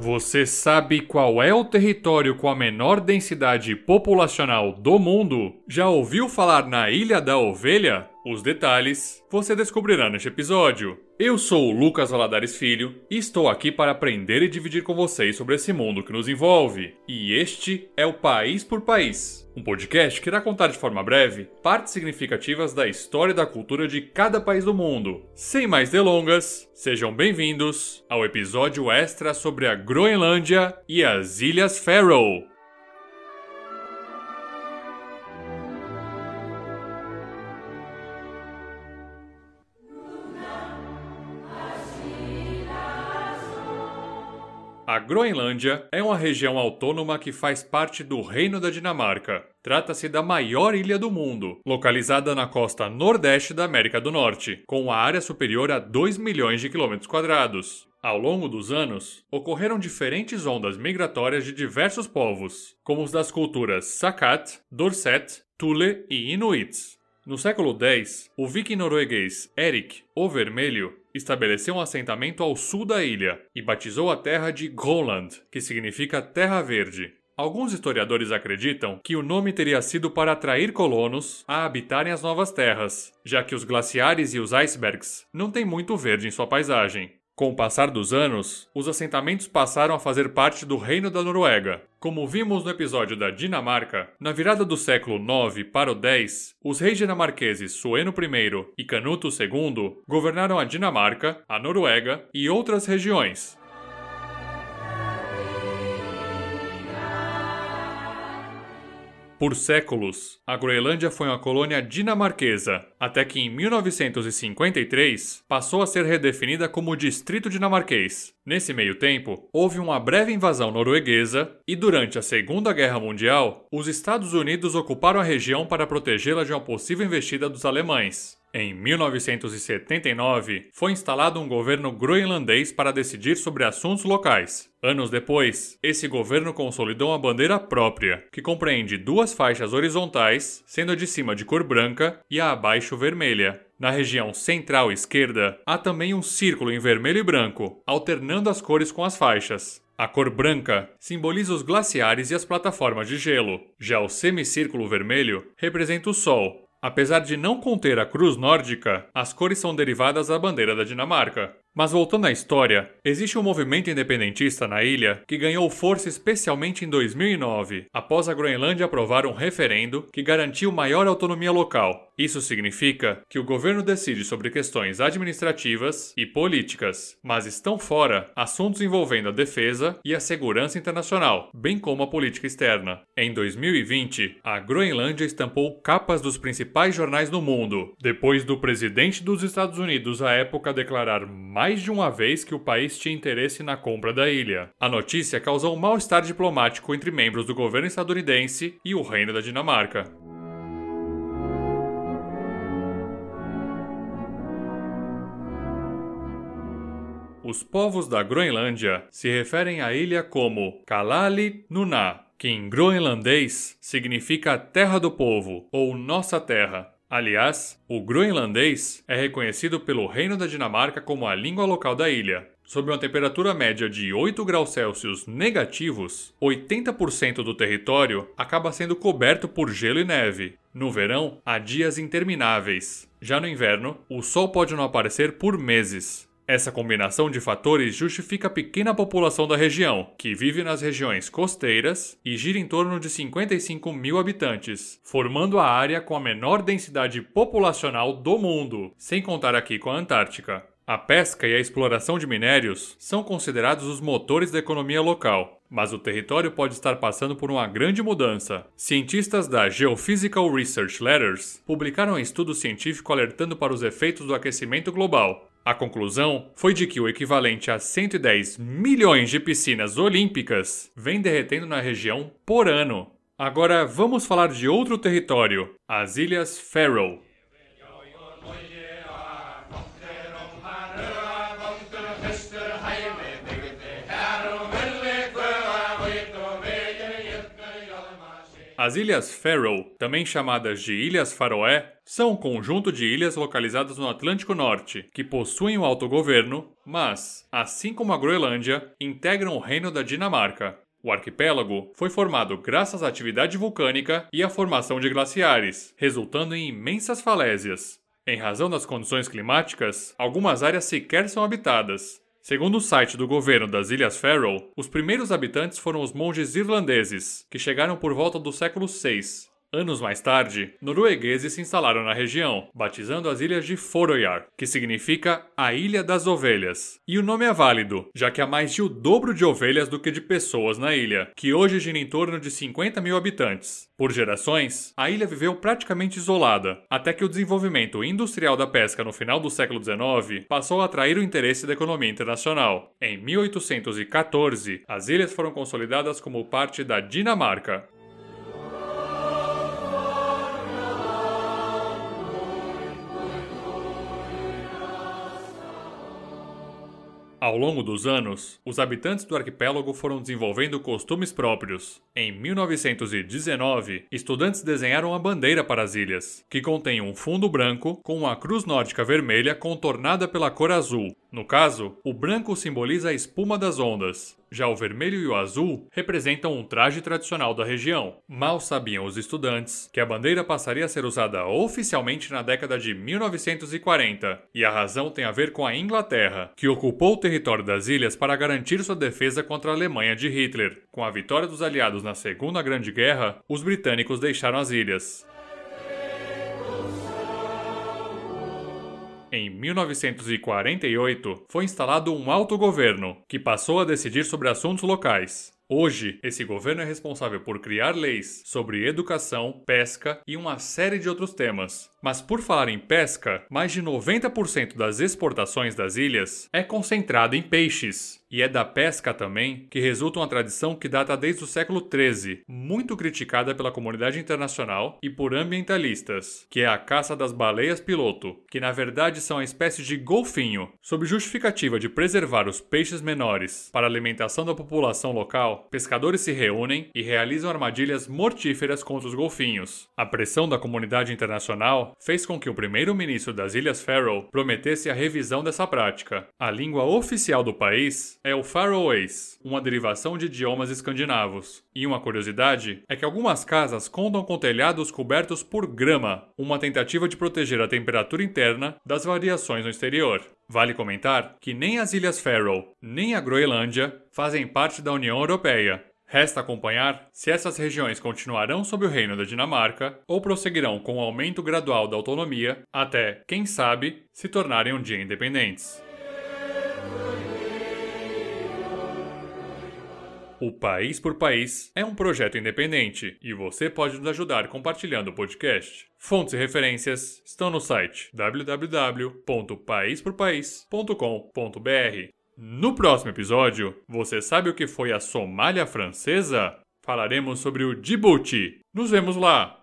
Você sabe qual é o território com a menor densidade populacional do mundo? Já ouviu falar na Ilha da Ovelha? Os detalhes você descobrirá neste episódio. Eu sou o Lucas Valadares Filho e estou aqui para aprender e dividir com vocês sobre esse mundo que nos envolve. E este é o País por País, um podcast que irá contar de forma breve partes significativas da história e da cultura de cada país do mundo. Sem mais delongas, sejam bem-vindos ao episódio extra sobre a Groenlândia e as Ilhas Faroe. Groenlândia é uma região autônoma que faz parte do Reino da Dinamarca. Trata-se da maior ilha do mundo, localizada na costa nordeste da América do Norte, com uma área superior a 2 milhões de quilômetros quadrados. Ao longo dos anos, ocorreram diferentes ondas migratórias de diversos povos, como os das culturas Sakat, Dorset, Thule e Inuits. No século X, o viking norueguês Erik o Vermelho estabeleceu um assentamento ao sul da ilha e batizou a terra de Groenland, que significa Terra Verde. Alguns historiadores acreditam que o nome teria sido para atrair colonos a habitarem as novas terras, já que os glaciares e os icebergs não têm muito verde em sua paisagem. Com o passar dos anos, os assentamentos passaram a fazer parte do Reino da Noruega. Como vimos no episódio da Dinamarca, na virada do século IX para o X, os reis dinamarqueses Sueno I e Canuto II governaram a Dinamarca, a Noruega e outras regiões, Por séculos, a Groenlândia foi uma colônia dinamarquesa, até que em 1953 passou a ser redefinida como distrito dinamarquês. Nesse meio tempo, houve uma breve invasão norueguesa e durante a Segunda Guerra Mundial, os Estados Unidos ocuparam a região para protegê-la de uma possível investida dos alemães. Em 1979, foi instalado um governo groenlandês para decidir sobre assuntos locais. Anos depois, esse governo consolidou uma bandeira própria, que compreende duas faixas horizontais, sendo a de cima de cor branca e a abaixo vermelha. Na região central esquerda, há também um círculo em vermelho e branco, alternando as cores com as faixas. A cor branca simboliza os glaciares e as plataformas de gelo. Já o semicírculo vermelho representa o Sol, Apesar de não conter a cruz nórdica, as cores são derivadas da bandeira da Dinamarca. Mas voltando à história, existe um movimento independentista na ilha que ganhou força especialmente em 2009, após a Groenlândia aprovar um referendo que garantiu maior autonomia local. Isso significa que o governo decide sobre questões administrativas e políticas, mas estão fora assuntos envolvendo a defesa e a segurança internacional, bem como a política externa. Em 2020, a Groenlândia estampou capas dos principais jornais do mundo, depois do presidente dos Estados Unidos à época declarar mais mais de uma vez que o país tinha interesse na compra da ilha. A notícia causou um mal-estar diplomático entre membros do governo estadunidense e o Reino da Dinamarca. Os povos da Groenlândia se referem à ilha como Kalali Nuna, que em groenlandês significa Terra do Povo ou Nossa Terra. Aliás, o groenlandês é reconhecido pelo Reino da Dinamarca como a língua local da ilha. Sob uma temperatura média de 8 graus Celsius negativos, 80% do território acaba sendo coberto por gelo e neve. No verão, há dias intermináveis. Já no inverno, o sol pode não aparecer por meses. Essa combinação de fatores justifica a pequena população da região, que vive nas regiões costeiras e gira em torno de 55 mil habitantes, formando a área com a menor densidade populacional do mundo, sem contar aqui com a Antártica. A pesca e a exploração de minérios são considerados os motores da economia local, mas o território pode estar passando por uma grande mudança. Cientistas da Geophysical Research Letters publicaram um estudo científico alertando para os efeitos do aquecimento global, a conclusão foi de que o equivalente a 110 milhões de piscinas olímpicas vem derretendo na região por ano. Agora vamos falar de outro território, as Ilhas Faroe. As Ilhas Faroe, também chamadas de Ilhas Faroé, são um conjunto de ilhas localizadas no Atlântico Norte, que possuem o autogoverno, mas, assim como a Groenlândia, integram o Reino da Dinamarca. O arquipélago foi formado graças à atividade vulcânica e à formação de glaciares, resultando em imensas falésias. Em razão das condições climáticas, algumas áreas sequer são habitadas, Segundo o site do governo das Ilhas Faroe, os primeiros habitantes foram os monges irlandeses, que chegaram por volta do século VI. Anos mais tarde, noruegueses se instalaram na região, batizando as ilhas de Foroyar, que significa a Ilha das Ovelhas. E o nome é válido, já que há mais de o dobro de ovelhas do que de pessoas na ilha, que hoje gira em torno de 50 mil habitantes. Por gerações, a ilha viveu praticamente isolada, até que o desenvolvimento industrial da pesca no final do século XIX passou a atrair o interesse da economia internacional. Em 1814, as ilhas foram consolidadas como parte da Dinamarca, Ao longo dos anos, os habitantes do arquipélago foram desenvolvendo costumes próprios. Em 1919, estudantes desenharam a bandeira para as ilhas, que contém um fundo branco com uma cruz nórdica vermelha contornada pela cor azul. No caso, o branco simboliza a espuma das ondas, já o vermelho e o azul representam um traje tradicional da região. Mal sabiam os estudantes que a bandeira passaria a ser usada oficialmente na década de 1940, e a razão tem a ver com a Inglaterra, que ocupou o território das ilhas para garantir sua defesa contra a Alemanha de Hitler. Com a vitória dos aliados na Segunda Grande Guerra, os britânicos deixaram as ilhas. Em 1948, foi instalado um autogoverno, que passou a decidir sobre assuntos locais. Hoje, esse governo é responsável por criar leis sobre educação, pesca e uma série de outros temas. Mas por falar em pesca, mais de 90% das exportações das ilhas é concentrado em peixes. E é da pesca também que resulta uma tradição que data desde o século XIII, muito criticada pela comunidade internacional e por ambientalistas, que é a caça das baleias piloto, que na verdade são uma espécie de golfinho. Sob justificativa de preservar os peixes menores para a alimentação da população local, pescadores se reúnem e realizam armadilhas mortíferas contra os golfinhos. A pressão da comunidade internacional fez com que o primeiro-ministro das Ilhas Faroe prometesse a revisão dessa prática. A língua oficial do país é o Faroese, uma derivação de idiomas escandinavos. E uma curiosidade é que algumas casas contam com telhados cobertos por grama, uma tentativa de proteger a temperatura interna das variações no exterior. Vale comentar que nem as Ilhas Faroe nem a Groenlândia fazem parte da União Europeia, Resta acompanhar se essas regiões continuarão sob o reino da Dinamarca ou prosseguirão com o aumento gradual da autonomia até, quem sabe, se tornarem um dia independentes. O País por País é um projeto independente e você pode nos ajudar compartilhando o podcast. Fontes e referências estão no site www.paisporpaís.com.br. No próximo episódio, você sabe o que foi a Somália Francesa? Falaremos sobre o Djibouti. Nos vemos lá!